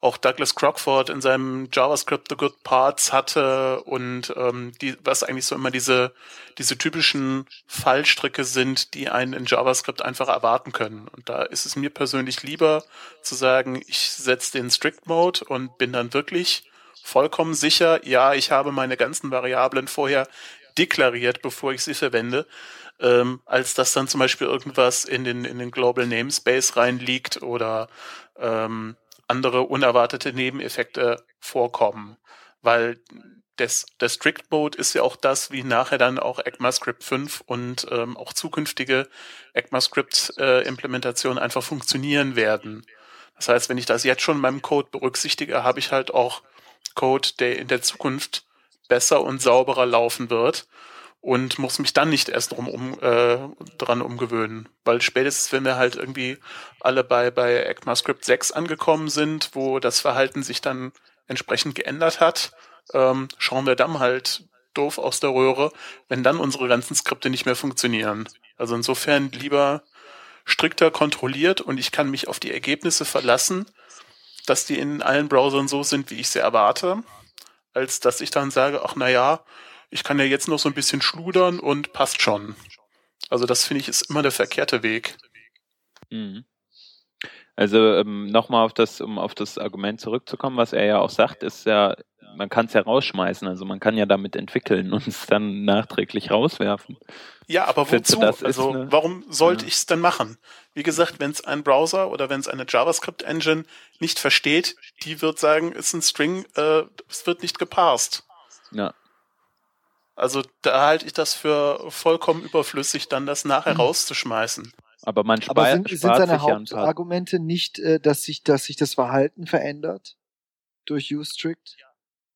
auch Douglas Crockford in seinem JavaScript The Good Parts hatte und ähm, die, was eigentlich so immer diese, diese typischen Fallstricke sind, die einen in JavaScript einfach erwarten können. Und da ist es mir persönlich lieber zu sagen, ich setze den Strict Mode und bin dann wirklich vollkommen sicher, ja, ich habe meine ganzen Variablen vorher deklariert, bevor ich sie verwende, ähm, als dass dann zum Beispiel irgendwas in den, in den Global Namespace reinliegt oder ähm, andere unerwartete Nebeneffekte vorkommen, weil des, der Strict Mode ist ja auch das, wie nachher dann auch ECMAScript 5 und ähm, auch zukünftige ECMAScript-Implementationen äh, einfach funktionieren werden. Das heißt, wenn ich das jetzt schon in meinem Code berücksichtige, habe ich halt auch Code, der in der Zukunft besser und sauberer laufen wird und muss mich dann nicht erst drum um, äh, dran umgewöhnen. Weil spätestens, wenn wir halt irgendwie alle bei, bei ECMAScript 6 angekommen sind, wo das Verhalten sich dann entsprechend geändert hat, ähm, schauen wir dann halt doof aus der Röhre, wenn dann unsere ganzen Skripte nicht mehr funktionieren. Also insofern lieber strikter kontrolliert und ich kann mich auf die Ergebnisse verlassen, dass die in allen Browsern so sind, wie ich sie erwarte, als dass ich dann sage, ach na ja, ich kann ja jetzt noch so ein bisschen schludern und passt schon. Also das finde ich ist immer der verkehrte Weg. Mhm. Also ähm, nochmal auf das, um auf das Argument zurückzukommen, was er ja auch sagt, ist ja, man kann es ja rausschmeißen, also man kann ja damit entwickeln und es dann nachträglich rauswerfen. Ja, aber wozu? also eine, warum sollte ja. ich es denn machen? Wie gesagt, wenn es ein Browser oder wenn es eine JavaScript-Engine nicht versteht, die wird sagen, ist ein String, äh, es wird nicht geparst. Ja. Also da halte ich das für vollkommen überflüssig, dann das nachher mhm. rauszuschmeißen. Aber man spart, Aber sind, sind seine Hauptargumente nicht, äh, dass sich, dass sich das Verhalten verändert? durch Ustrict.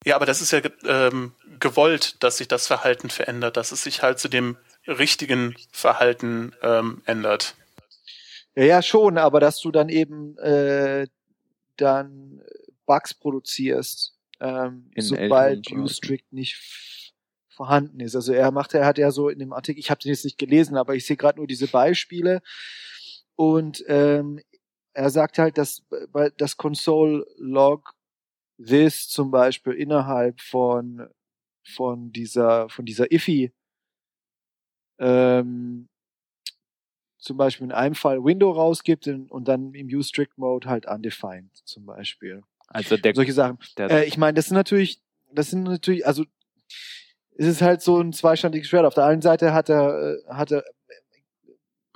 Ja, aber das ist ja ähm, gewollt, dass sich das Verhalten verändert, dass es sich halt zu dem richtigen Verhalten ähm, ändert. Ja, ja, schon, aber dass du dann eben äh, dann Bugs produzierst, ähm, sobald Ustrict nicht vorhanden ist. Also er macht, er hat ja so in dem Artikel, ich habe den jetzt nicht gelesen, aber ich sehe gerade nur diese Beispiele und ähm, er sagt halt, dass das Console Log this zum Beispiel innerhalb von von dieser von dieser IFI ähm, zum Beispiel in einem Fall Window rausgibt und dann im Use Strict Mode halt undefined zum Beispiel. Also der, solche Sachen. Äh, ich meine, das sind natürlich, das sind natürlich, also es ist halt so ein zweischneidiges Schwert. Auf der einen Seite hat er, äh, hat er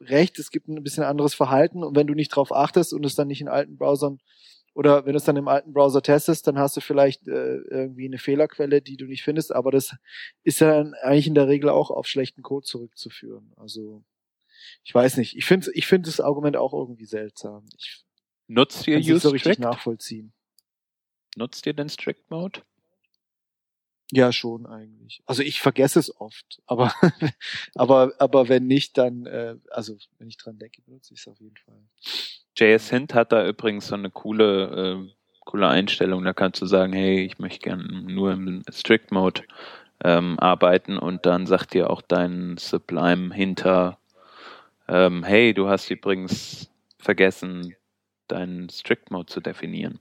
recht, es gibt ein bisschen anderes Verhalten und wenn du nicht drauf achtest und es dann nicht in alten Browsern oder wenn du es dann im alten Browser testest, dann hast du vielleicht äh, irgendwie eine Fehlerquelle, die du nicht findest, aber das ist ja dann eigentlich in der Regel auch auf schlechten Code zurückzuführen. Also ich weiß nicht. Ich finde ich finde das Argument auch irgendwie seltsam. Ich Nutzt ihr Use so richtig nachvollziehen. Nutzt ihr den Strict Mode? Ja, schon eigentlich. Also ich vergesse es oft, aber <laughs> aber aber wenn nicht, dann äh, also wenn ich dran denke, benutze ich es auf jeden Fall. JS Hint hat da übrigens so eine coole äh, coole Einstellung. Da kannst du sagen, hey, ich möchte gerne nur im Strict Mode ähm, arbeiten und dann sagt dir auch dein Sublime hinter, ähm, hey, du hast übrigens vergessen, deinen Strict Mode zu definieren.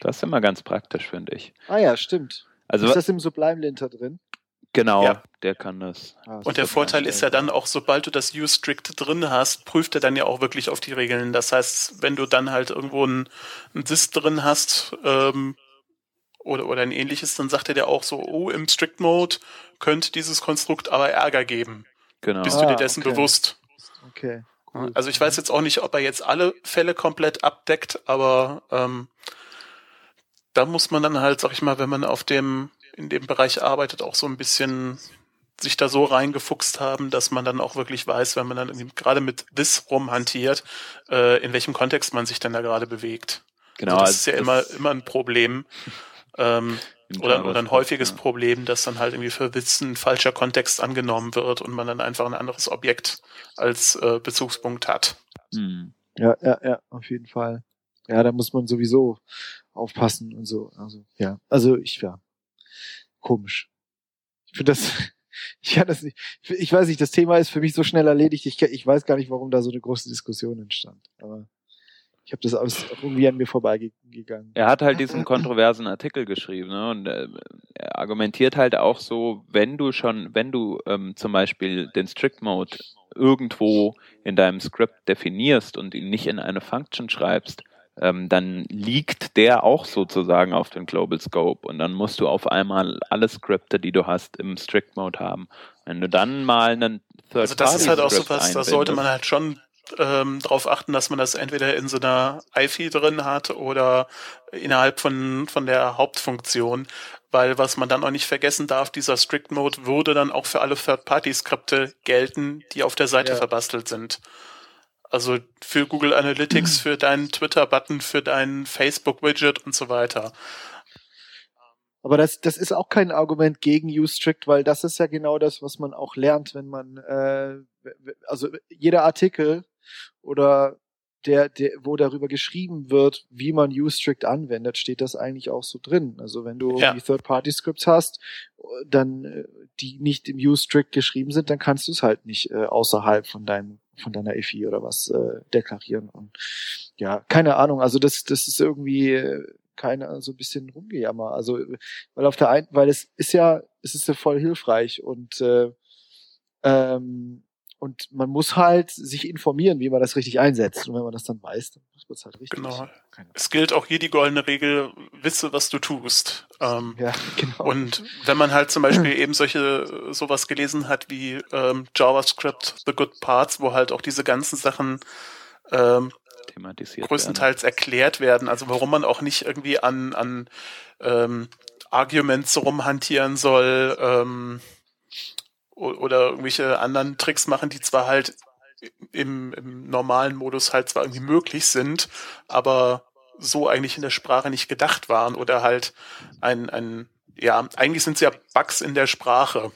Das ist immer ganz praktisch, finde ich. Ah ja, stimmt. Also, ist das im Sublime Linter drin? Genau, ja. der kann das. Ah, und der Vorteil ist ja dann auch, sobald du das Use-Strict drin hast, prüft er dann ja auch wirklich auf die Regeln. Das heißt, wenn du dann halt irgendwo ein, ein Dis drin hast ähm, oder, oder ein ähnliches, dann sagt er dir auch so, oh, im Strict-Mode könnte dieses Konstrukt aber Ärger geben. Genau. Bist du dir ah, dessen okay. bewusst? Okay. Cool. Also ich weiß jetzt auch nicht, ob er jetzt alle Fälle komplett abdeckt, aber ähm, da muss man dann halt, sag ich mal, wenn man auf dem, in dem Bereich arbeitet, auch so ein bisschen sich da so reingefuchst haben, dass man dann auch wirklich weiß, wenn man dann gerade mit this rumhantiert, äh, in welchem Kontext man sich dann da gerade bewegt. Genau. Also das also ist ja das immer, immer ein Problem. <laughs> Ähm, oder, oder ein häufiges ja. Problem, dass dann halt irgendwie für Witz ein falscher Kontext angenommen wird und man dann einfach ein anderes Objekt als äh, Bezugspunkt hat. Hm. Ja, ja, ja, auf jeden Fall. Ja, da muss man sowieso aufpassen und so. Also, ja. Also ich, ja. Komisch. Ich finde das, <laughs> ich kann das nicht, ich weiß nicht, das Thema ist für mich so schnell erledigt, ich, ich weiß gar nicht, warum da so eine große Diskussion entstand. Aber ich habe das alles irgendwie an mir vorbeigegangen. Er hat halt diesen kontroversen Artikel geschrieben ne? und äh, er argumentiert halt auch so, wenn du schon, wenn du ähm, zum Beispiel den Strict Mode irgendwo in deinem Script definierst und ihn nicht in eine Function schreibst, ähm, dann liegt der auch sozusagen auf den Global Scope und dann musst du auf einmal alle Skripte, die du hast, im Strict Mode haben. Wenn du dann mal einen Third Also das ist halt auch so was, da sollte man halt schon ähm, darauf achten, dass man das entweder in so einer IFI drin hat oder innerhalb von, von der Hauptfunktion. Weil was man dann auch nicht vergessen darf, dieser Strict Mode würde dann auch für alle Third-Party-Skripte gelten, die auf der Seite ja. verbastelt sind. Also für Google Analytics, <clears throat> für deinen Twitter-Button, für deinen Facebook-Widget und so weiter. Aber das, das ist auch kein Argument gegen Ustrict, weil das ist ja genau das, was man auch lernt, wenn man, äh, also jeder Artikel oder der, der, wo darüber geschrieben wird, wie man Ustrict anwendet, steht das eigentlich auch so drin. Also wenn du ja. Third-Party-Scripts hast, dann äh, die nicht im Ustrict geschrieben sind, dann kannst du es halt nicht äh, außerhalb von deinem von deiner EFI oder was äh, deklarieren. Und ja, keine Ahnung. Also das, das ist irgendwie äh, keine so ein bisschen rumgejammer. Also weil auf der einen, weil es ist ja, es ist ja voll hilfreich und äh, ähm, und man muss halt sich informieren, wie man das richtig einsetzt. Und wenn man das dann weiß, dann muss man es halt richtig. Genau. Es gilt auch hier die goldene Regel, wisse, was du tust. Ähm, ja, <laughs> genau. Und wenn man halt zum Beispiel eben solche sowas gelesen hat wie ähm, JavaScript The Good Parts, wo halt auch diese ganzen Sachen ähm, größtenteils werden. erklärt werden, also warum man auch nicht irgendwie an, an ähm, Arguments rumhantieren soll, ähm, oder irgendwelche anderen Tricks machen, die zwar halt im, im normalen Modus halt zwar irgendwie möglich sind, aber so eigentlich in der Sprache nicht gedacht waren oder halt ein, ein ja, eigentlich sind es ja Bugs in der Sprache.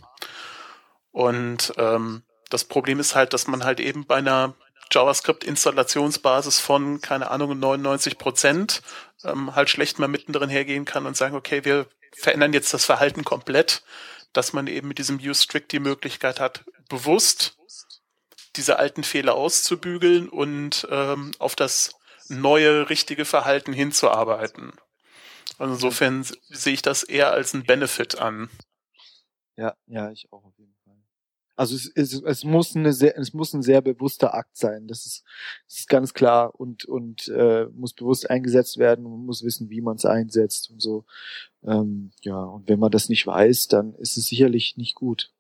Und ähm, das Problem ist halt, dass man halt eben bei einer JavaScript-Installationsbasis von, keine Ahnung, 99 Prozent ähm, halt schlecht mal mittendrin hergehen kann und sagen, okay, wir verändern jetzt das Verhalten komplett, dass man eben mit diesem Use-Strict die Möglichkeit hat, bewusst diese alten Fehler auszubügeln und ähm, auf das neue, richtige Verhalten hinzuarbeiten. Also insofern sehe ich das eher als ein Benefit an. Ja, ja, ich auch auf jeden Fall. Also es, es, es muss eine sehr, es muss ein sehr bewusster Akt sein. Das ist, das ist ganz klar und und äh, muss bewusst eingesetzt werden und muss wissen, wie man es einsetzt und so. Ähm, ja, und wenn man das nicht weiß, dann ist es sicherlich nicht gut.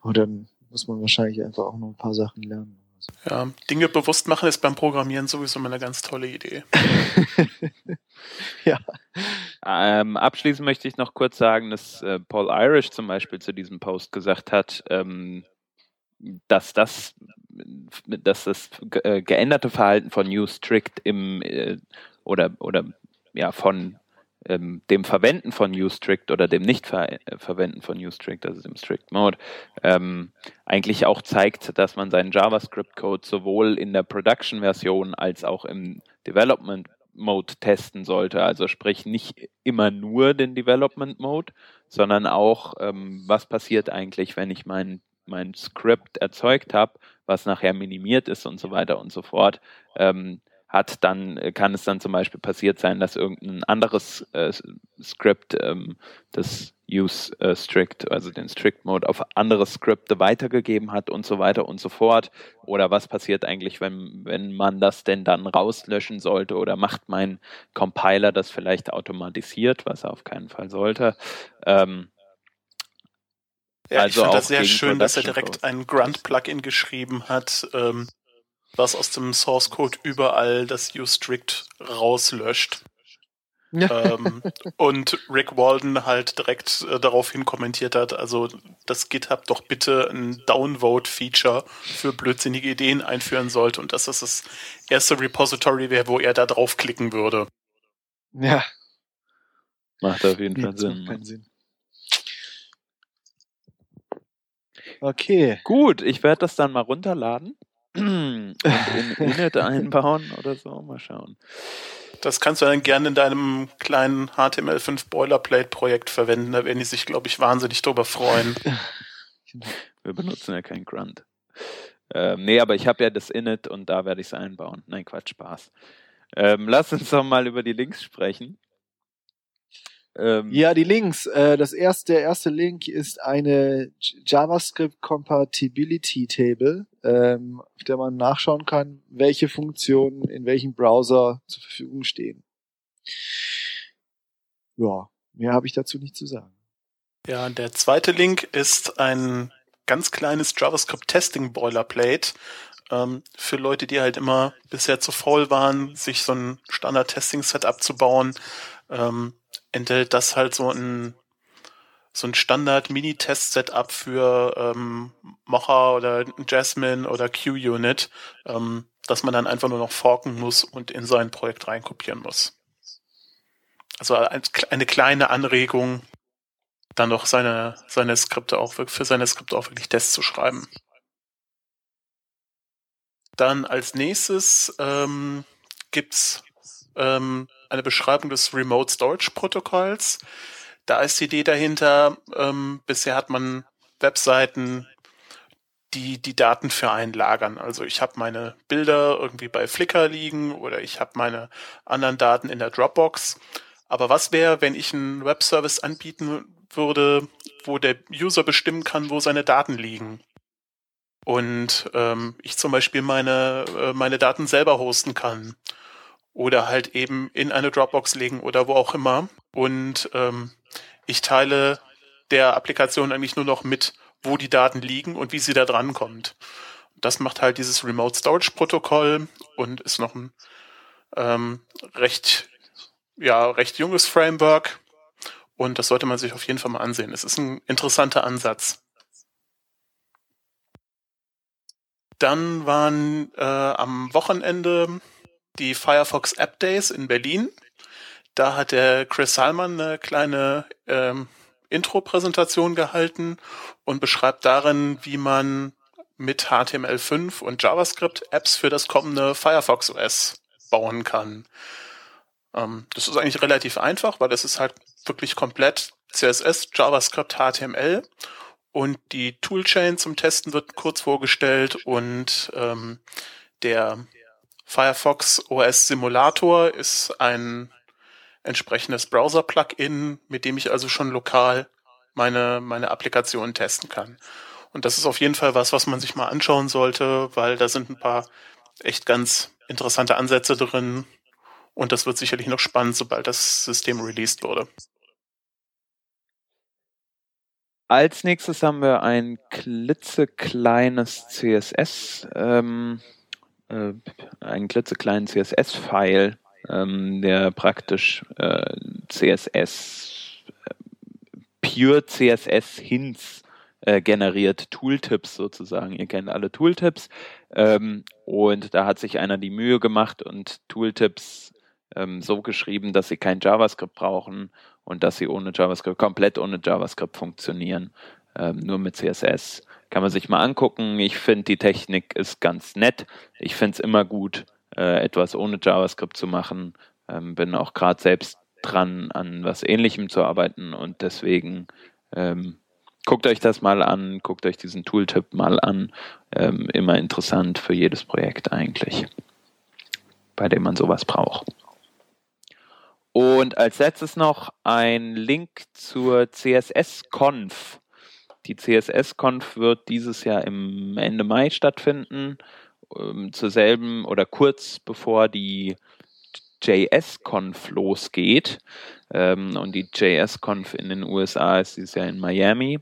Und dann muss man wahrscheinlich einfach auch noch ein paar Sachen lernen. Ja, Dinge bewusst machen ist beim Programmieren sowieso immer eine ganz tolle Idee. <laughs> ja. Ähm, abschließend möchte ich noch kurz sagen, dass äh, Paul Irish zum Beispiel zu diesem Post gesagt hat, ähm, dass das, dass das äh, geänderte Verhalten von New Strict im äh, oder oder ja von ähm, dem Verwenden von UStrict oder dem Nicht-Verwenden von UStrict, also dem Strict Mode, ähm, eigentlich auch zeigt, dass man seinen JavaScript-Code sowohl in der Production-Version als auch im Development Mode testen sollte. Also sprich nicht immer nur den Development Mode, sondern auch, ähm, was passiert eigentlich, wenn ich mein, mein Script erzeugt habe, was nachher minimiert ist und so weiter und so fort. Ähm, hat, dann äh, kann es dann zum Beispiel passiert sein, dass irgendein anderes äh, Script ähm, das Use äh, Strict, also den Strict Mode auf andere Skripte weitergegeben hat und so weiter und so fort. Oder was passiert eigentlich, wenn, wenn man das denn dann rauslöschen sollte oder macht mein Compiler das vielleicht automatisiert, was er auf keinen Fall sollte. Ähm, ja, also ich finde das sehr schön, dass er direkt ein Grunt-Plugin geschrieben hat, ähm, was aus dem Source Code überall das uStrict rauslöscht. ähm, <laughs> und Rick Walden halt direkt äh, daraufhin kommentiert hat, also dass GitHub doch bitte ein Downvote-Feature für blödsinnige Ideen einführen sollte und dass das das erste Repository wäre, wo er da draufklicken würde. Ja. Macht auf jeden Fall Sinn. Sinn. Okay. Gut, ich werde das dann mal runterladen und in Init <laughs> einbauen oder so. Mal schauen. Das kannst du dann gerne in deinem kleinen HTML5 Boilerplate-Projekt verwenden. Da werden die sich, glaube ich, wahnsinnig drüber freuen. <laughs> Wir benutzen ja kein Grunt. Ähm, nee, aber ich habe ja das Init und da werde ich es einbauen. Nein, Quatsch, Spaß. Ähm, lass uns doch mal über die Links sprechen. Ähm, ja, die Links. Äh, das erste, der erste Link ist eine JavaScript Compatibility Table, ähm, auf der man nachschauen kann, welche Funktionen in welchem Browser zur Verfügung stehen. Ja, mehr habe ich dazu nicht zu sagen. Ja, der zweite Link ist ein ganz kleines JavaScript Testing Boilerplate ähm, für Leute, die halt immer bisher zu faul waren, sich so ein Standard Testing Setup zu bauen. Ähm, enthält das halt so ein so ein Standard Mini-Test-Setup für ähm, Mocha oder Jasmine oder QUnit, ähm, dass man dann einfach nur noch forken muss und in sein Projekt reinkopieren muss. Also eine kleine Anregung, dann noch seine, seine Skripte auch für seine Skripte auch wirklich Tests zu schreiben. Dann als nächstes ähm, gibt's ähm, eine Beschreibung des Remote Storage Protokolls. Da ist die Idee dahinter, ähm, bisher hat man Webseiten, die die Daten für einen lagern. Also ich habe meine Bilder irgendwie bei Flickr liegen oder ich habe meine anderen Daten in der Dropbox. Aber was wäre, wenn ich einen Webservice anbieten würde, wo der User bestimmen kann, wo seine Daten liegen? Und ähm, ich zum Beispiel meine, äh, meine Daten selber hosten kann oder halt eben in eine Dropbox legen oder wo auch immer. Und ähm, ich teile der Applikation eigentlich nur noch mit, wo die Daten liegen und wie sie da dran kommt. Das macht halt dieses Remote Storage Protokoll und ist noch ein ähm, recht, ja, recht junges Framework. Und das sollte man sich auf jeden Fall mal ansehen. Es ist ein interessanter Ansatz. Dann waren äh, am Wochenende die Firefox App Days in Berlin. Da hat der Chris Salman eine kleine ähm, Intro-Präsentation gehalten und beschreibt darin, wie man mit HTML5 und JavaScript Apps für das kommende Firefox OS bauen kann. Ähm, das ist eigentlich relativ einfach, weil das ist halt wirklich komplett CSS, JavaScript, HTML und die Toolchain zum Testen wird kurz vorgestellt und ähm, der Firefox OS Simulator ist ein entsprechendes Browser-Plugin, mit dem ich also schon lokal meine, meine Applikation testen kann. Und das ist auf jeden Fall was, was man sich mal anschauen sollte, weil da sind ein paar echt ganz interessante Ansätze drin. Und das wird sicherlich noch spannend, sobald das System released wurde. Als nächstes haben wir ein klitzekleines CSS, ähm, äh, einen klitzekleinen CSS-File, ähm, der praktisch äh, CSS, äh, Pure CSS Hints äh, generiert, Tooltips sozusagen. Ihr kennt alle Tooltips. Ähm, und da hat sich einer die Mühe gemacht und Tooltips ähm, so geschrieben, dass sie kein JavaScript brauchen und dass sie ohne JavaScript, komplett ohne JavaScript funktionieren, ähm, nur mit CSS. Kann man sich mal angucken. Ich finde, die Technik ist ganz nett. Ich finde es immer gut, äh, etwas ohne JavaScript zu machen. Ähm, bin auch gerade selbst dran, an was Ähnlichem zu arbeiten und deswegen ähm, guckt euch das mal an, guckt euch diesen Tooltip mal an. Ähm, immer interessant für jedes Projekt eigentlich, bei dem man sowas braucht. Und als letztes noch ein Link zur CSS-Conf. Die CSS-Conf wird dieses Jahr im Ende Mai stattfinden, ähm, zur selben oder kurz bevor die JS-Conf losgeht. Ähm, und die JS-Conf in den USA ist dieses Jahr in Miami.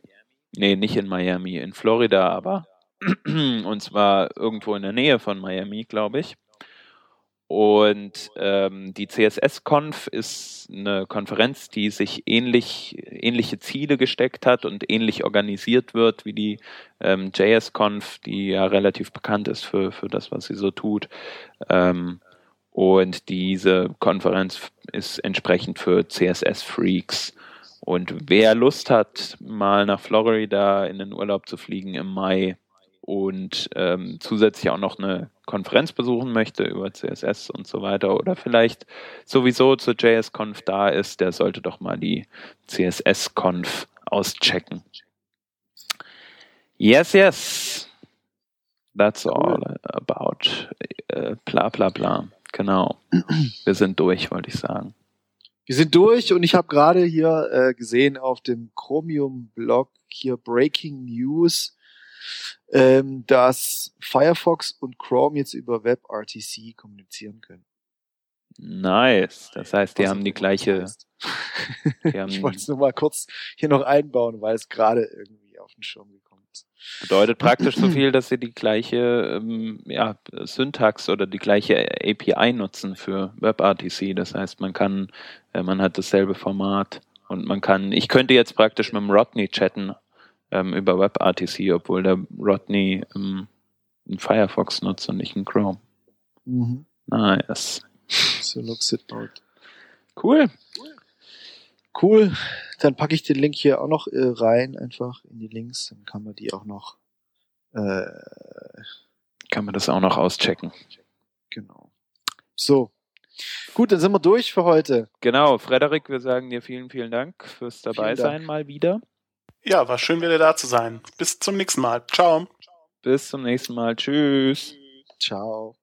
Nee, nicht in Miami, in Florida aber. <clears throat> und zwar irgendwo in der Nähe von Miami, glaube ich. Und ähm, die CSS-Conf ist eine Konferenz, die sich ähnlich, ähnliche Ziele gesteckt hat und ähnlich organisiert wird wie die ähm, JS-Conf, die ja relativ bekannt ist für, für das, was sie so tut. Ähm, und diese Konferenz ist entsprechend für CSS-Freaks. Und wer Lust hat, mal nach Florida in den Urlaub zu fliegen im Mai, und ähm, zusätzlich auch noch eine Konferenz besuchen möchte über CSS und so weiter oder vielleicht sowieso zur JSConf da ist, der sollte doch mal die CSS-Conf auschecken. Yes, yes. That's all about äh, bla bla bla. Genau. Wir sind durch, wollte ich sagen. Wir sind durch und ich habe gerade hier äh, gesehen auf dem Chromium-Blog hier Breaking News ähm, dass Firefox und Chrome jetzt über WebRTC kommunizieren können. Nice. Das heißt, die Was haben die gleiche. Die <laughs> haben ich wollte es nur mal kurz hier noch einbauen, weil es gerade irgendwie auf den Schirm gekommen ist. Bedeutet praktisch so <clears throat> viel, dass sie die gleiche ähm, ja, Syntax oder die gleiche API nutzen für WebRTC. Das heißt, man kann, äh, man hat dasselbe Format und man kann, ich könnte jetzt praktisch mit dem Rodney chatten ähm, über WebRTC, obwohl der Rodney ähm, einen Firefox nutzt und nicht einen Chrome. Mhm. Nice. So looks it out. Cool. Cool. Dann packe ich den Link hier auch noch äh, rein, einfach in die Links. Dann kann man die auch noch. Äh, kann man das auch noch auschecken. Genau. So. Gut, dann sind wir durch für heute. Genau, Frederik, wir sagen dir vielen, vielen Dank fürs dabei sein mal wieder. Ja, war schön wieder da zu sein. Bis zum nächsten Mal. Ciao. Bis zum nächsten Mal. Tschüss. Ciao.